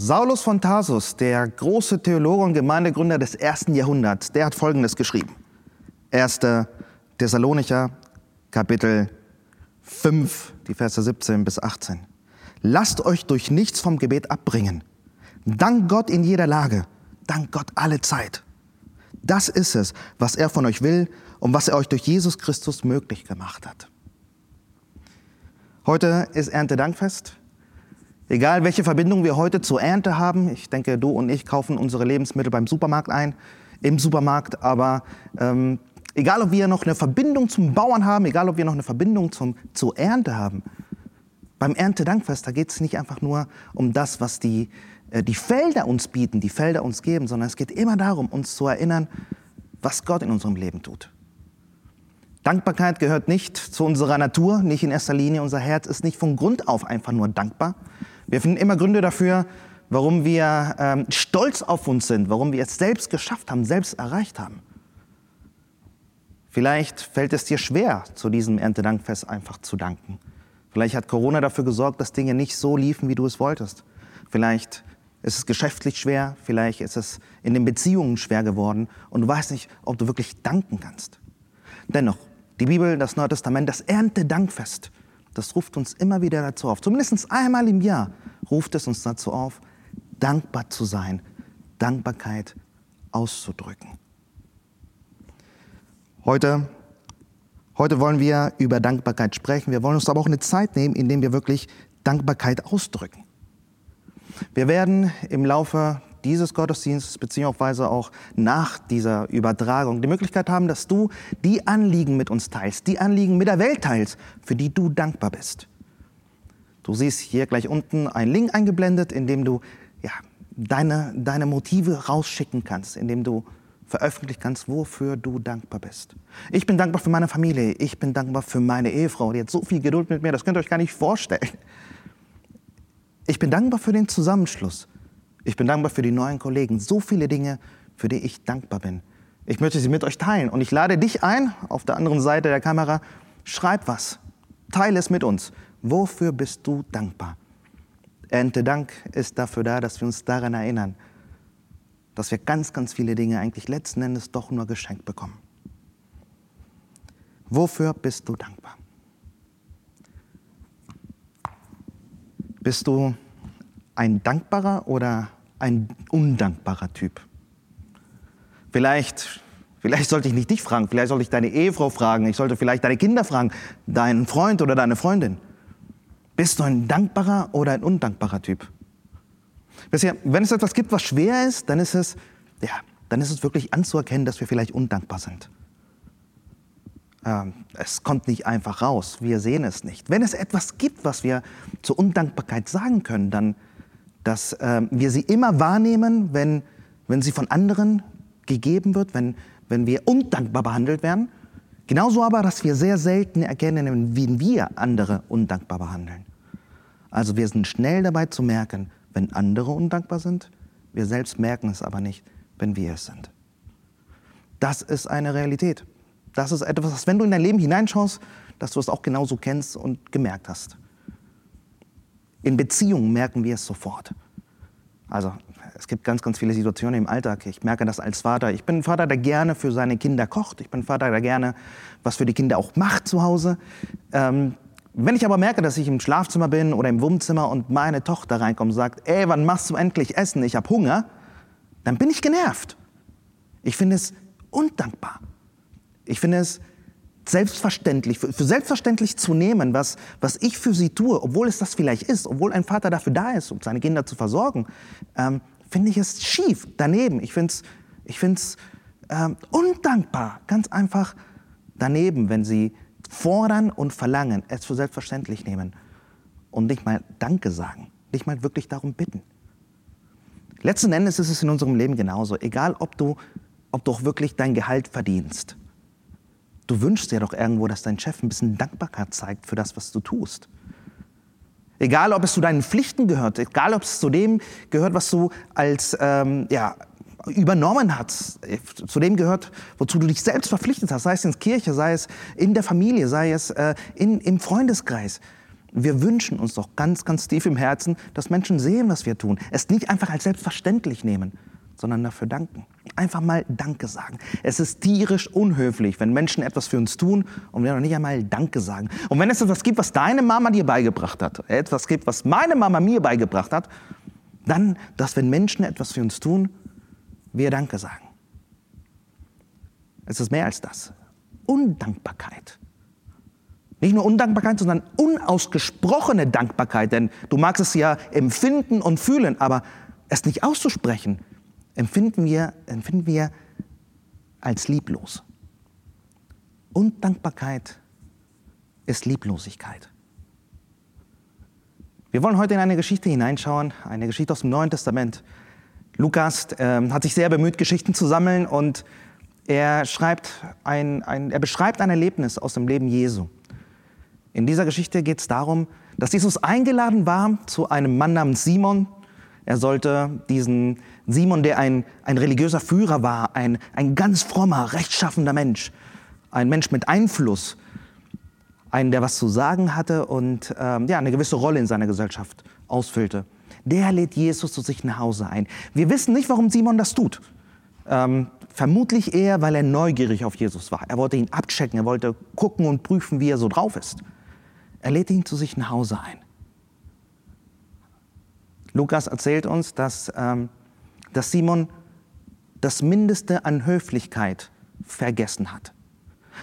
Saulus von Tarsus, der große Theologe und Gemeindegründer des ersten Jahrhunderts, der hat Folgendes geschrieben. 1. Thessalonicher, Kapitel 5, die Verse 17 bis 18. Lasst euch durch nichts vom Gebet abbringen. Dank Gott in jeder Lage. Dank Gott alle Zeit. Das ist es, was er von euch will und was er euch durch Jesus Christus möglich gemacht hat. Heute ist Erntedankfest. Egal welche Verbindung wir heute zur Ernte haben, ich denke, du und ich kaufen unsere Lebensmittel beim Supermarkt ein, im Supermarkt, aber ähm, egal ob wir noch eine Verbindung zum Bauern haben, egal ob wir noch eine Verbindung zum, zur Ernte haben, beim Erntedankfest, da geht es nicht einfach nur um das, was die, äh, die Felder uns bieten, die Felder uns geben, sondern es geht immer darum, uns zu erinnern, was Gott in unserem Leben tut. Dankbarkeit gehört nicht zu unserer Natur, nicht in erster Linie. Unser Herz ist nicht von Grund auf einfach nur dankbar, wir finden immer Gründe dafür, warum wir ähm, stolz auf uns sind, warum wir es selbst geschafft haben, selbst erreicht haben. Vielleicht fällt es dir schwer, zu diesem Erntedankfest einfach zu danken. Vielleicht hat Corona dafür gesorgt, dass Dinge nicht so liefen, wie du es wolltest. Vielleicht ist es geschäftlich schwer, vielleicht ist es in den Beziehungen schwer geworden und du weißt nicht, ob du wirklich danken kannst. Dennoch, die Bibel, das Neue Testament, das Erntedankfest das ruft uns immer wieder dazu auf. Zumindest einmal im Jahr ruft es uns dazu auf, dankbar zu sein, Dankbarkeit auszudrücken. Heute, heute wollen wir über Dankbarkeit sprechen. Wir wollen uns aber auch eine Zeit nehmen, in der wir wirklich Dankbarkeit ausdrücken. Wir werden im Laufe dieses Gottesdienstes beziehungsweise auch nach dieser Übertragung die Möglichkeit haben, dass du die Anliegen mit uns teilst, die Anliegen mit der Welt teilst, für die du dankbar bist. Du siehst hier gleich unten einen Link eingeblendet, in dem du ja, deine, deine Motive rausschicken kannst, in dem du veröffentlichen kannst, wofür du dankbar bist. Ich bin dankbar für meine Familie, ich bin dankbar für meine Ehefrau, die hat so viel Geduld mit mir, das könnt ihr euch gar nicht vorstellen. Ich bin dankbar für den Zusammenschluss, ich bin dankbar für die neuen Kollegen. So viele Dinge, für die ich dankbar bin. Ich möchte sie mit euch teilen. Und ich lade dich ein, auf der anderen Seite der Kamera, schreib was. Teile es mit uns. Wofür bist du dankbar? Ernte Dank ist dafür da, dass wir uns daran erinnern, dass wir ganz, ganz viele Dinge eigentlich letzten Endes doch nur geschenkt bekommen. Wofür bist du dankbar? Bist du ein dankbarer oder ein undankbarer Typ. Vielleicht, vielleicht sollte ich nicht dich fragen, vielleicht sollte ich deine Ehefrau fragen, ich sollte vielleicht deine Kinder fragen, deinen Freund oder deine Freundin. Bist du ein dankbarer oder ein undankbarer Typ? Wenn es etwas gibt, was schwer ist, dann ist es, ja, dann ist es wirklich anzuerkennen, dass wir vielleicht undankbar sind. Ähm, es kommt nicht einfach raus, wir sehen es nicht. Wenn es etwas gibt, was wir zur Undankbarkeit sagen können, dann dass äh, wir sie immer wahrnehmen, wenn, wenn sie von anderen gegeben wird, wenn, wenn wir undankbar behandelt werden. Genauso aber, dass wir sehr selten erkennen, wie wir andere undankbar behandeln. Also wir sind schnell dabei zu merken, wenn andere undankbar sind. Wir selbst merken es aber nicht, wenn wir es sind. Das ist eine Realität. Das ist etwas, was, wenn du in dein Leben hineinschaust, dass du es auch genauso kennst und gemerkt hast. In Beziehungen merken wir es sofort. Also es gibt ganz, ganz viele Situationen im Alltag. Ich merke das als Vater. Ich bin ein Vater, der gerne für seine Kinder kocht. Ich bin ein Vater, der gerne was für die Kinder auch macht zu Hause. Ähm, wenn ich aber merke, dass ich im Schlafzimmer bin oder im Wohnzimmer und meine Tochter reinkommt und sagt, ey, wann machst du endlich Essen? Ich habe Hunger, dann bin ich genervt. Ich finde es undankbar. Ich finde es selbstverständlich, für, selbstverständlich zu nehmen, was, was ich für sie tue, obwohl es das vielleicht ist, obwohl ein Vater dafür da ist, um seine Kinder zu versorgen, ähm, finde ich es schief, daneben. Ich finde es ich find's, ähm, undankbar, ganz einfach daneben, wenn sie fordern und verlangen, es für selbstverständlich nehmen und nicht mal Danke sagen, nicht mal wirklich darum bitten. Letzten Endes ist es in unserem Leben genauso, egal ob du, ob du auch wirklich dein Gehalt verdienst Du wünschst dir doch irgendwo, dass dein Chef ein bisschen Dankbarkeit zeigt für das, was du tust. Egal, ob es zu deinen Pflichten gehört, egal, ob es zu dem gehört, was du als ähm, ja, übernommen hast, zu dem gehört, wozu du dich selbst verpflichtet hast, sei es in der Kirche, sei es in der Familie, sei es äh, in, im Freundeskreis. Wir wünschen uns doch ganz, ganz tief im Herzen, dass Menschen sehen, was wir tun. Es nicht einfach als selbstverständlich nehmen, sondern dafür danken. Einfach mal Danke sagen. Es ist tierisch unhöflich, wenn Menschen etwas für uns tun und wir noch nicht einmal Danke sagen. Und wenn es etwas gibt, was deine Mama dir beigebracht hat, etwas gibt, was meine Mama mir beigebracht hat, dann, dass wenn Menschen etwas für uns tun, wir Danke sagen. Es ist mehr als das. Undankbarkeit. Nicht nur Undankbarkeit, sondern unausgesprochene Dankbarkeit. Denn du magst es ja empfinden und fühlen, aber es nicht auszusprechen, empfinden wir, empfinden wir als lieblos. Undankbarkeit ist Lieblosigkeit. Wir wollen heute in eine Geschichte hineinschauen, eine Geschichte aus dem Neuen Testament. Lukas äh, hat sich sehr bemüht, Geschichten zu sammeln und er, schreibt ein, ein, er beschreibt ein Erlebnis aus dem Leben Jesu. In dieser Geschichte geht es darum, dass Jesus eingeladen war zu einem Mann namens Simon. Er sollte diesen Simon, der ein, ein religiöser Führer war, ein, ein ganz frommer, rechtschaffender Mensch, ein Mensch mit Einfluss, ein, der was zu sagen hatte und ähm, ja, eine gewisse Rolle in seiner Gesellschaft ausfüllte. Der lädt Jesus zu sich nach Hause ein. Wir wissen nicht, warum Simon das tut. Ähm, vermutlich eher, weil er neugierig auf Jesus war. Er wollte ihn abchecken, er wollte gucken und prüfen, wie er so drauf ist. Er lädt ihn zu sich nach Hause ein. Lukas erzählt uns, dass, ähm, dass Simon das Mindeste an Höflichkeit vergessen hat.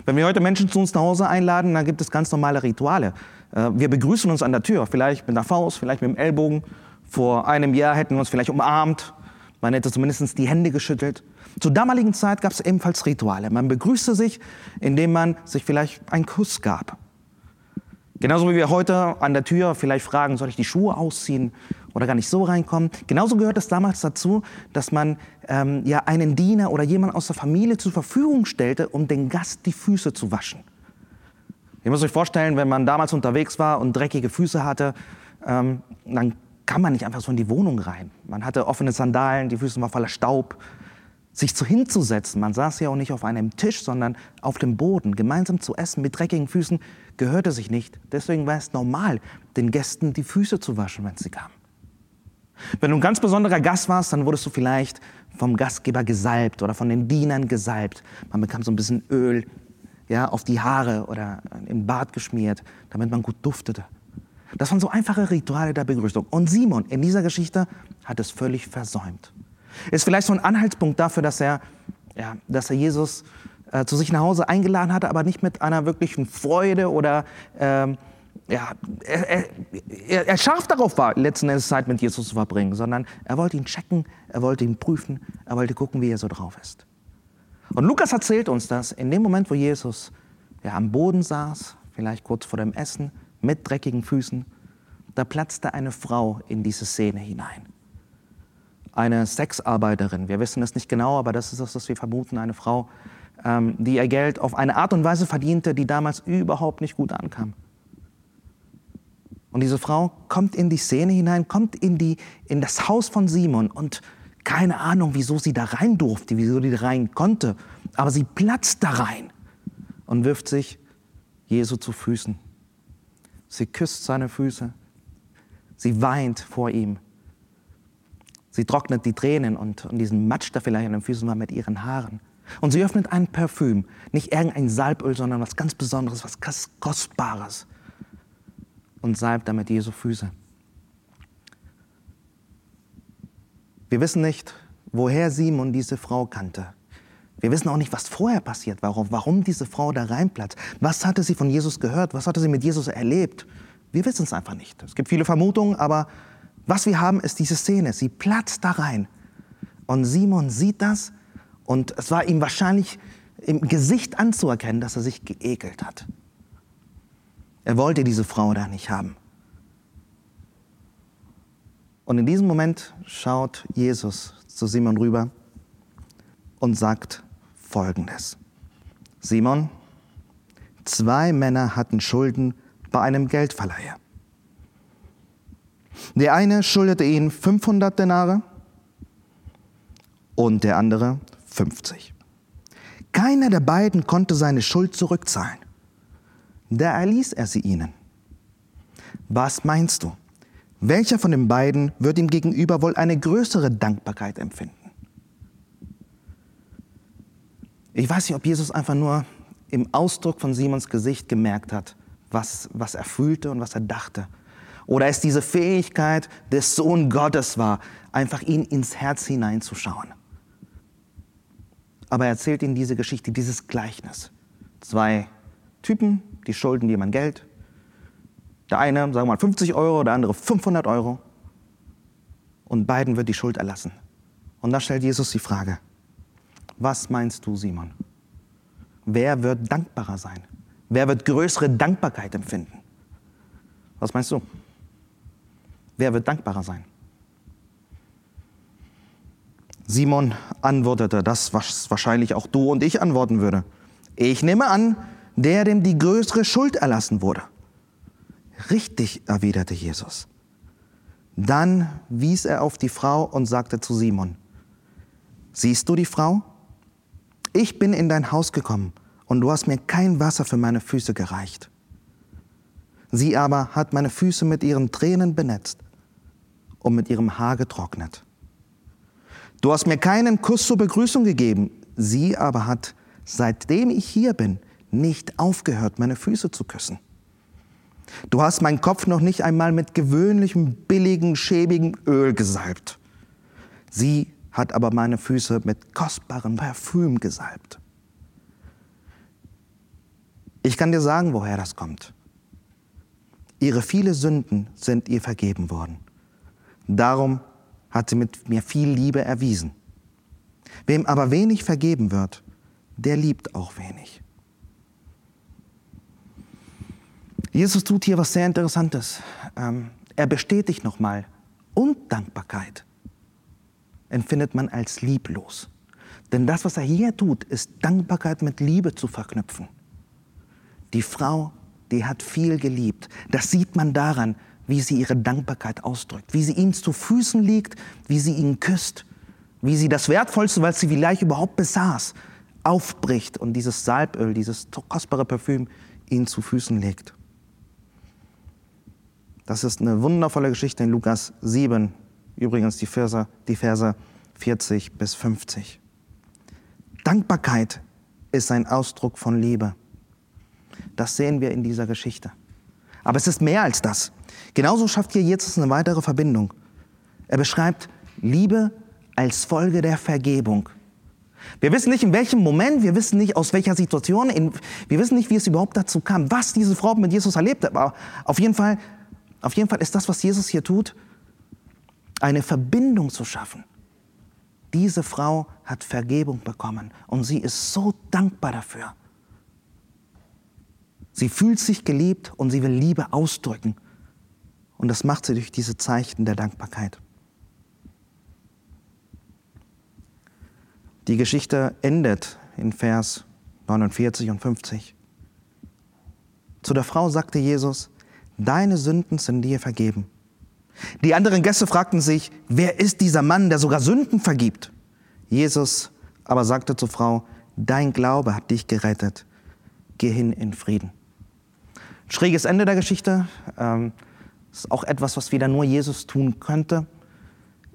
Wenn wir heute Menschen zu uns nach Hause einladen, dann gibt es ganz normale Rituale. Äh, wir begrüßen uns an der Tür, vielleicht mit einer Faust, vielleicht mit dem Ellbogen. Vor einem Jahr hätten wir uns vielleicht umarmt. Man hätte zumindest die Hände geschüttelt. Zur damaligen Zeit gab es ebenfalls Rituale. Man begrüßte sich, indem man sich vielleicht einen Kuss gab. Genauso wie wir heute an der Tür vielleicht fragen, soll ich die Schuhe ausziehen oder gar nicht so reinkommen. Genauso gehört es damals dazu, dass man ähm, ja einen Diener oder jemand aus der Familie zur Verfügung stellte, um den Gast die Füße zu waschen. Ihr müsst euch vorstellen, wenn man damals unterwegs war und dreckige Füße hatte, ähm, dann kann man nicht einfach so in die Wohnung rein. Man hatte offene Sandalen, die Füße waren voller Staub. Sich zu hinzusetzen, man saß ja auch nicht auf einem Tisch, sondern auf dem Boden, gemeinsam zu essen mit dreckigen Füßen, gehörte sich nicht. Deswegen war es normal, den Gästen die Füße zu waschen, wenn sie kamen. Wenn du ein ganz besonderer Gast warst, dann wurdest du vielleicht vom Gastgeber gesalbt oder von den Dienern gesalbt. Man bekam so ein bisschen Öl ja, auf die Haare oder im Bart geschmiert, damit man gut duftete. Das waren so einfache Rituale der Begrüßung. Und Simon in dieser Geschichte hat es völlig versäumt. Ist vielleicht so ein Anhaltspunkt dafür, dass er, ja, dass er Jesus äh, zu sich nach Hause eingeladen hatte, aber nicht mit einer wirklichen Freude oder ähm, ja, er, er, er scharf darauf war, letzten Endes Zeit mit Jesus zu verbringen, sondern er wollte ihn checken, er wollte ihn prüfen, er wollte gucken, wie er so drauf ist. Und Lukas erzählt uns, dass in dem Moment, wo Jesus ja, am Boden saß, vielleicht kurz vor dem Essen, mit dreckigen Füßen, da platzte eine Frau in diese Szene hinein. Eine Sexarbeiterin, wir wissen es nicht genau, aber das ist das, was wir vermuten, eine Frau, ähm, die ihr Geld auf eine Art und Weise verdiente, die damals überhaupt nicht gut ankam. Und diese Frau kommt in die Szene hinein, kommt in, die, in das Haus von Simon und keine Ahnung, wieso sie da rein durfte, wieso sie da rein konnte, aber sie platzt da rein und wirft sich Jesu zu Füßen. Sie küsst seine Füße, sie weint vor ihm, sie trocknet die Tränen und, und diesen Matsch, der vielleicht an den Füßen war, mit ihren Haaren. Und sie öffnet ein Parfüm, nicht irgendein Salböl, sondern was ganz Besonderes, was Kostbares und salbt damit Jesu Füße. Wir wissen nicht, woher Simon diese Frau kannte. Wir wissen auch nicht, was vorher passiert war, warum diese Frau da reinplatzt. Was hatte sie von Jesus gehört? Was hatte sie mit Jesus erlebt? Wir wissen es einfach nicht. Es gibt viele Vermutungen, aber was wir haben, ist diese Szene. Sie platzt da rein. Und Simon sieht das und es war ihm wahrscheinlich im Gesicht anzuerkennen, dass er sich geekelt hat. Er wollte diese Frau da nicht haben. Und in diesem Moment schaut Jesus zu Simon rüber und sagt Folgendes. Simon, zwei Männer hatten Schulden bei einem Geldverleiher. Der eine schuldete ihnen 500 Denare und der andere 50. Keiner der beiden konnte seine Schuld zurückzahlen. Da erließ er sie ihnen. Was meinst du? Welcher von den beiden wird ihm gegenüber wohl eine größere Dankbarkeit empfinden? Ich weiß nicht, ob Jesus einfach nur im Ausdruck von Simons Gesicht gemerkt hat, was, was er fühlte und was er dachte. Oder es diese Fähigkeit des Sohn Gottes war, einfach ihn ins Herz hineinzuschauen. Aber er erzählt ihnen diese Geschichte, dieses Gleichnis. Zwei Typen, die schulden jemand Geld. Der eine, sagen wir mal, 50 Euro, der andere 500 Euro. Und beiden wird die Schuld erlassen. Und da stellt Jesus die Frage, was meinst du, Simon? Wer wird dankbarer sein? Wer wird größere Dankbarkeit empfinden? Was meinst du? Wer wird dankbarer sein? Simon antwortete das, was wahrscheinlich auch du und ich antworten würde. Ich nehme an, der, dem die größere Schuld erlassen wurde. Richtig, erwiderte Jesus. Dann wies er auf die Frau und sagte zu Simon, Siehst du die Frau? Ich bin in dein Haus gekommen und du hast mir kein Wasser für meine Füße gereicht. Sie aber hat meine Füße mit ihren Tränen benetzt und mit ihrem Haar getrocknet. Du hast mir keinen Kuss zur Begrüßung gegeben, sie aber hat, seitdem ich hier bin, nicht aufgehört, meine Füße zu küssen. Du hast meinen Kopf noch nicht einmal mit gewöhnlichem, billigen, schäbigem Öl gesalbt. Sie hat aber meine Füße mit kostbarem Parfüm gesalbt. Ich kann dir sagen, woher das kommt. Ihre viele Sünden sind ihr vergeben worden. Darum hat sie mit mir viel Liebe erwiesen. Wem aber wenig vergeben wird, der liebt auch wenig. Jesus tut hier was sehr Interessantes. Ähm, er bestätigt nochmal, Undankbarkeit empfindet man als lieblos. Denn das, was er hier tut, ist Dankbarkeit mit Liebe zu verknüpfen. Die Frau, die hat viel geliebt. Das sieht man daran, wie sie ihre Dankbarkeit ausdrückt, wie sie ihm zu Füßen liegt, wie sie ihn küsst, wie sie das Wertvollste, was sie vielleicht überhaupt besaß, aufbricht und dieses Salböl, dieses kostbare Parfüm ihn zu Füßen legt. Das ist eine wundervolle Geschichte in Lukas 7, Übrigens die Verse, die Verse 40 bis 50. Dankbarkeit ist ein Ausdruck von Liebe. Das sehen wir in dieser Geschichte. Aber es ist mehr als das. Genauso schafft hier Jesus eine weitere Verbindung. Er beschreibt Liebe als Folge der Vergebung. Wir wissen nicht, in welchem Moment, wir wissen nicht, aus welcher Situation, in, wir wissen nicht, wie es überhaupt dazu kam, was diese Frau mit Jesus erlebt hat. Aber auf jeden Fall, auf jeden Fall ist das, was Jesus hier tut, eine Verbindung zu schaffen. Diese Frau hat Vergebung bekommen und sie ist so dankbar dafür. Sie fühlt sich geliebt und sie will Liebe ausdrücken. Und das macht sie durch diese Zeichen der Dankbarkeit. Die Geschichte endet in Vers 49 und 50. Zu der Frau sagte Jesus, deine Sünden sind dir vergeben. Die anderen Gäste fragten sich, wer ist dieser Mann, der sogar Sünden vergibt? Jesus aber sagte zur Frau, dein Glaube hat dich gerettet. Geh hin in Frieden. Schräges Ende der Geschichte. Ähm, ist auch etwas, was wieder nur Jesus tun könnte.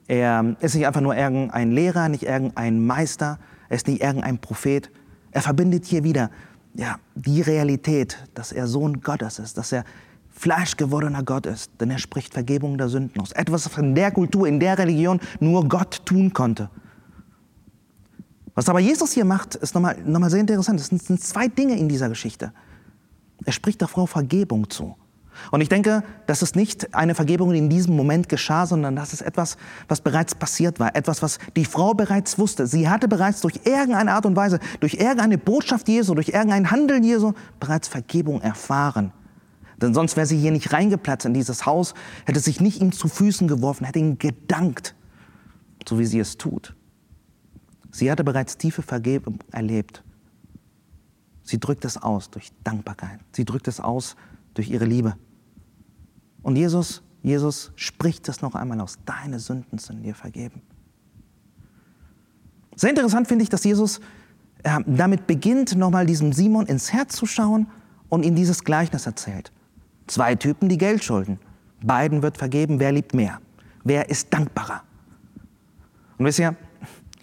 Er ist nicht einfach nur irgendein Lehrer, nicht irgendein Meister, er ist nicht irgendein Prophet. Er verbindet hier wieder ja, die Realität, dass er Sohn Gottes ist, dass er fleischgewordener Gott ist, denn er spricht Vergebung der Sünden aus. Etwas, was in der Kultur, in der Religion nur Gott tun konnte. Was aber Jesus hier macht, ist nochmal, nochmal sehr interessant. Es sind zwei Dinge in dieser Geschichte. Er spricht der Frau Vergebung zu. Und ich denke, das ist nicht eine Vergebung, die in diesem Moment geschah, sondern das ist etwas, was bereits passiert war. Etwas, was die Frau bereits wusste. Sie hatte bereits durch irgendeine Art und Weise, durch irgendeine Botschaft Jesu, durch irgendein Handeln Jesu bereits Vergebung erfahren. Denn sonst wäre sie hier nicht reingeplatzt in dieses Haus, hätte sich nicht ihm zu Füßen geworfen, hätte ihm gedankt, so wie sie es tut. Sie hatte bereits tiefe Vergebung erlebt. Sie drückt es aus durch Dankbarkeit. Sie drückt es aus durch ihre Liebe. Und Jesus, Jesus spricht es noch einmal aus. Deine Sünden sind dir vergeben. Sehr interessant finde ich, dass Jesus äh, damit beginnt, nochmal diesem Simon ins Herz zu schauen und ihm dieses Gleichnis erzählt. Zwei Typen, die Geld schulden. Beiden wird vergeben, wer liebt mehr? Wer ist dankbarer? Und wisst ihr,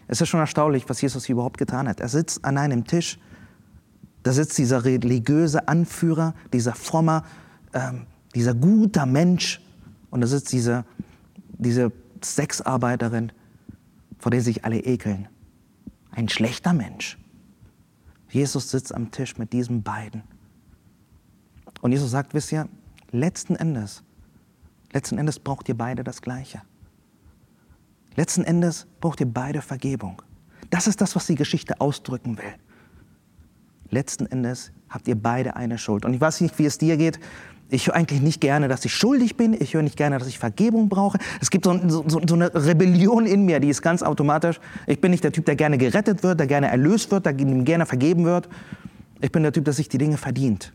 es ist schon erstaunlich, was Jesus hier überhaupt getan hat. Er sitzt an einem Tisch, da sitzt dieser religiöse Anführer, dieser frommer, ähm, dieser guter Mensch und da sitzt diese, diese Sexarbeiterin, vor der sich alle ekeln. Ein schlechter Mensch. Jesus sitzt am Tisch mit diesen beiden. Und Jesus sagt, wisst ihr, letzten Endes, letzten Endes braucht ihr beide das Gleiche. Letzten Endes braucht ihr beide Vergebung. Das ist das, was die Geschichte ausdrücken will. Letzten Endes habt ihr beide eine Schuld. Und ich weiß nicht, wie es dir geht. Ich höre eigentlich nicht gerne, dass ich schuldig bin. Ich höre nicht gerne, dass ich Vergebung brauche. Es gibt so, so, so, eine Rebellion in mir, die ist ganz automatisch. Ich bin nicht der Typ, der gerne gerettet wird, der gerne erlöst wird, der gerne vergeben wird. Ich bin der Typ, der sich die Dinge verdient.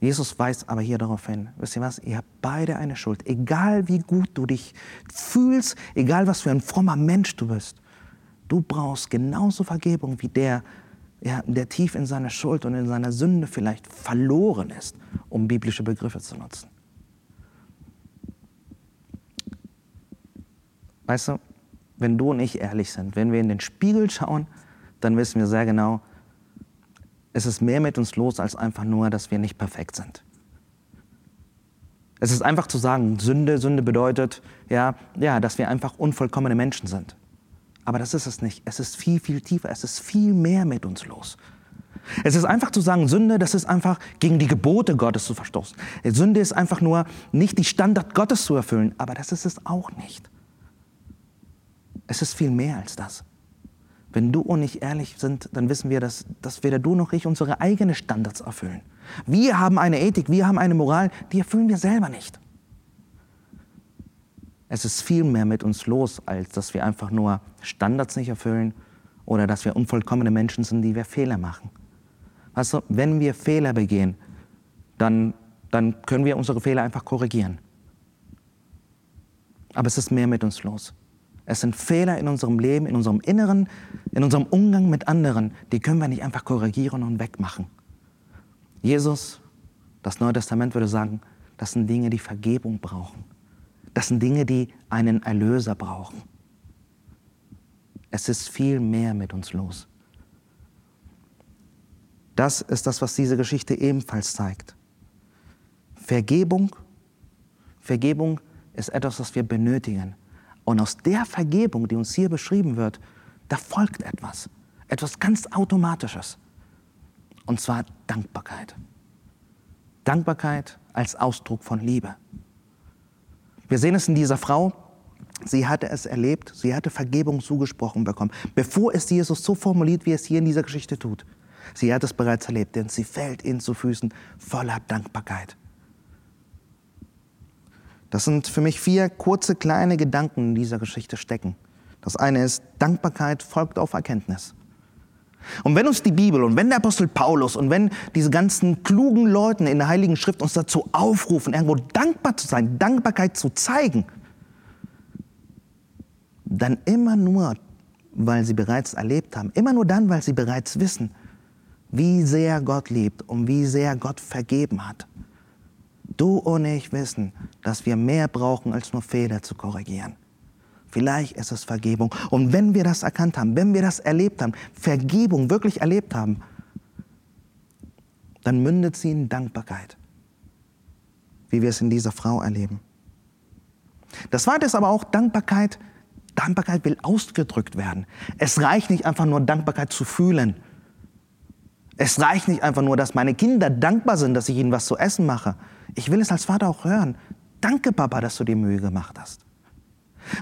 Jesus weist aber hier darauf hin, wisst ihr was, ihr habt beide eine Schuld. Egal wie gut du dich fühlst, egal was für ein frommer Mensch du bist, du brauchst genauso Vergebung wie der, ja, der tief in seiner Schuld und in seiner Sünde vielleicht verloren ist, um biblische Begriffe zu nutzen. Weißt du, wenn du und ich ehrlich sind, wenn wir in den Spiegel schauen, dann wissen wir sehr genau, es ist mehr mit uns los als einfach nur, dass wir nicht perfekt sind. Es ist einfach zu sagen, Sünde, Sünde bedeutet, ja, ja, dass wir einfach unvollkommene Menschen sind. Aber das ist es nicht. Es ist viel, viel tiefer. Es ist viel mehr mit uns los. Es ist einfach zu sagen, Sünde, das ist einfach gegen die Gebote Gottes zu verstoßen. Sünde ist einfach nur nicht die Standard Gottes zu erfüllen, aber das ist es auch nicht. Es ist viel mehr als das. Wenn du und ich ehrlich sind, dann wissen wir, dass, dass weder du noch ich unsere eigenen Standards erfüllen. Wir haben eine Ethik, wir haben eine Moral, die erfüllen wir selber nicht. Es ist viel mehr mit uns los, als dass wir einfach nur Standards nicht erfüllen oder dass wir unvollkommene Menschen sind, die wir Fehler machen. Du, wenn wir Fehler begehen, dann, dann können wir unsere Fehler einfach korrigieren. Aber es ist mehr mit uns los. Es sind Fehler in unserem Leben, in unserem Inneren, in unserem Umgang mit anderen, die können wir nicht einfach korrigieren und wegmachen. Jesus, das Neue Testament würde sagen, das sind Dinge, die Vergebung brauchen. Das sind Dinge, die einen Erlöser brauchen. Es ist viel mehr mit uns los. Das ist das, was diese Geschichte ebenfalls zeigt. Vergebung, Vergebung ist etwas, was wir benötigen. Und aus der Vergebung, die uns hier beschrieben wird, da folgt etwas. Etwas ganz Automatisches. Und zwar Dankbarkeit. Dankbarkeit als Ausdruck von Liebe. Wir sehen es in dieser Frau. Sie hatte es erlebt, sie hatte Vergebung zugesprochen bekommen, bevor es Jesus so formuliert, wie es hier in dieser Geschichte tut. Sie hat es bereits erlebt, denn sie fällt ihnen zu Füßen voller Dankbarkeit. Das sind für mich vier kurze kleine Gedanken, in dieser Geschichte stecken. Das eine ist, Dankbarkeit folgt auf Erkenntnis. Und wenn uns die Bibel und wenn der Apostel Paulus und wenn diese ganzen klugen Leute in der Heiligen Schrift uns dazu aufrufen, irgendwo dankbar zu sein, Dankbarkeit zu zeigen, dann immer nur, weil sie bereits erlebt haben, immer nur dann, weil sie bereits wissen, wie sehr Gott liebt und wie sehr Gott vergeben hat. Du und ich wissen, dass wir mehr brauchen, als nur Fehler zu korrigieren. Vielleicht ist es Vergebung. Und wenn wir das erkannt haben, wenn wir das erlebt haben, Vergebung wirklich erlebt haben, dann mündet sie in Dankbarkeit, wie wir es in dieser Frau erleben. Das zweite ist aber auch Dankbarkeit. Dankbarkeit will ausgedrückt werden. Es reicht nicht einfach nur Dankbarkeit zu fühlen. Es reicht nicht einfach nur, dass meine Kinder dankbar sind, dass ich ihnen was zu essen mache. Ich will es als Vater auch hören. Danke, Papa, dass du dir Mühe gemacht hast.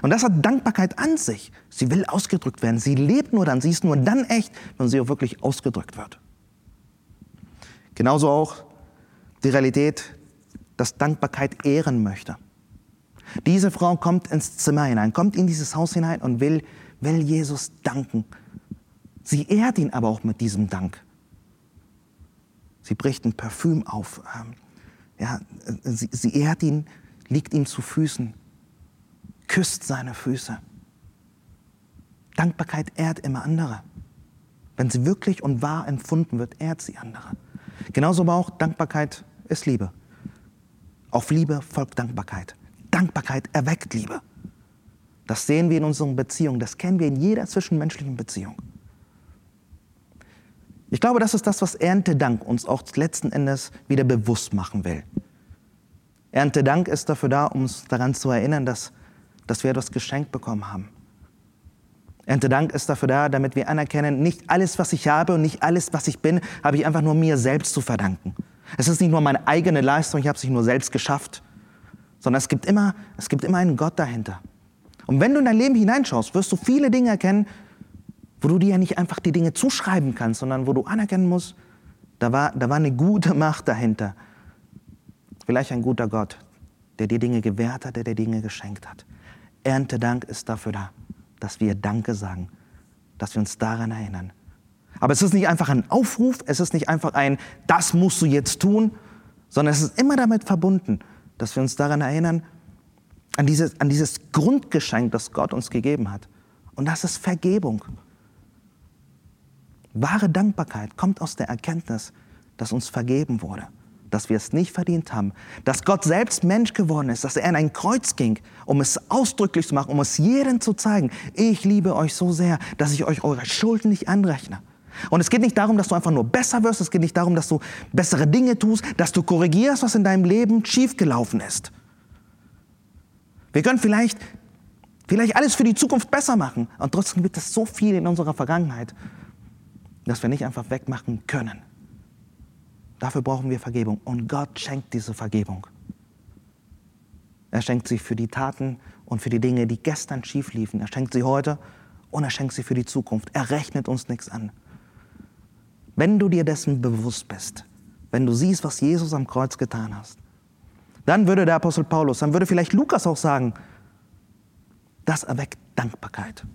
Und das hat Dankbarkeit an sich. Sie will ausgedrückt werden. Sie lebt nur dann. Sie ist nur dann echt, wenn sie auch wirklich ausgedrückt wird. Genauso auch die Realität, dass Dankbarkeit ehren möchte. Diese Frau kommt ins Zimmer hinein, kommt in dieses Haus hinein und will, will Jesus danken. Sie ehrt ihn aber auch mit diesem Dank. Sie bricht ein Parfüm auf. Ja, sie, sie ehrt ihn, liegt ihm zu Füßen, küsst seine Füße. Dankbarkeit ehrt immer andere. Wenn sie wirklich und wahr empfunden wird, ehrt sie andere. Genauso aber auch Dankbarkeit ist Liebe. Auf Liebe folgt Dankbarkeit. Dankbarkeit erweckt Liebe. Das sehen wir in unseren Beziehungen, das kennen wir in jeder zwischenmenschlichen Beziehung. Ich glaube, das ist das, was Erntedank uns auch letzten Endes wieder bewusst machen will. Erntedank ist dafür da, uns daran zu erinnern, dass, dass wir etwas geschenkt bekommen haben. Erntedank ist dafür da, damit wir anerkennen, nicht alles, was ich habe und nicht alles, was ich bin, habe ich einfach nur mir selbst zu verdanken. Es ist nicht nur meine eigene Leistung, ich habe es nicht nur selbst geschafft, sondern es gibt immer, es gibt immer einen Gott dahinter. Und wenn du in dein Leben hineinschaust, wirst du viele Dinge erkennen, wo du dir ja nicht einfach die Dinge zuschreiben kannst, sondern wo du anerkennen musst, da war, da war eine gute Macht dahinter. Vielleicht ein guter Gott, der dir Dinge gewährt hat, der dir Dinge geschenkt hat. Erntedank ist dafür da, dass wir Danke sagen, dass wir uns daran erinnern. Aber es ist nicht einfach ein Aufruf, es ist nicht einfach ein, das musst du jetzt tun, sondern es ist immer damit verbunden, dass wir uns daran erinnern, an dieses, an dieses Grundgeschenk, das Gott uns gegeben hat. Und das ist Vergebung. Wahre Dankbarkeit kommt aus der Erkenntnis, dass uns vergeben wurde, dass wir es nicht verdient haben, dass Gott selbst Mensch geworden ist, dass er in ein Kreuz ging, um es ausdrücklich zu machen, um es jedem zu zeigen. Ich liebe euch so sehr, dass ich euch eure Schulden nicht anrechne. Und es geht nicht darum, dass du einfach nur besser wirst, es geht nicht darum, dass du bessere Dinge tust, dass du korrigierst, was in deinem Leben schiefgelaufen ist. Wir können vielleicht, vielleicht alles für die Zukunft besser machen. Und trotzdem gibt es so viel in unserer Vergangenheit, dass wir nicht einfach wegmachen können. Dafür brauchen wir Vergebung. Und Gott schenkt diese Vergebung. Er schenkt sie für die Taten und für die Dinge, die gestern schief liefen. Er schenkt sie heute und er schenkt sie für die Zukunft. Er rechnet uns nichts an. Wenn du dir dessen bewusst bist, wenn du siehst, was Jesus am Kreuz getan hast, dann würde der Apostel Paulus, dann würde vielleicht Lukas auch sagen, das erweckt Dankbarkeit.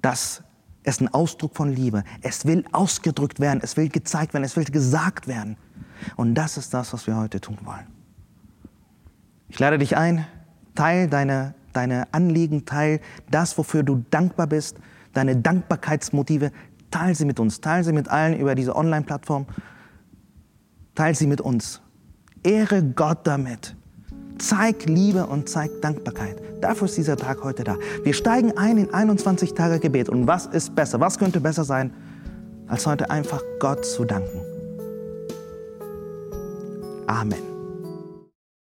Das ist ein Ausdruck von Liebe. Es will ausgedrückt werden, es will gezeigt werden, es will gesagt werden. Und das ist das, was wir heute tun wollen. Ich lade dich ein, teil deine, deine Anliegen, teil das, wofür du dankbar bist, deine Dankbarkeitsmotive, teil sie mit uns, teil sie mit allen über diese Online-Plattform, teil sie mit uns. Ehre Gott damit. Zeig Liebe und zeig Dankbarkeit. Dafür ist dieser Tag heute da. Wir steigen ein in 21 Tage Gebet. Und was ist besser? Was könnte besser sein, als heute einfach Gott zu danken? Amen.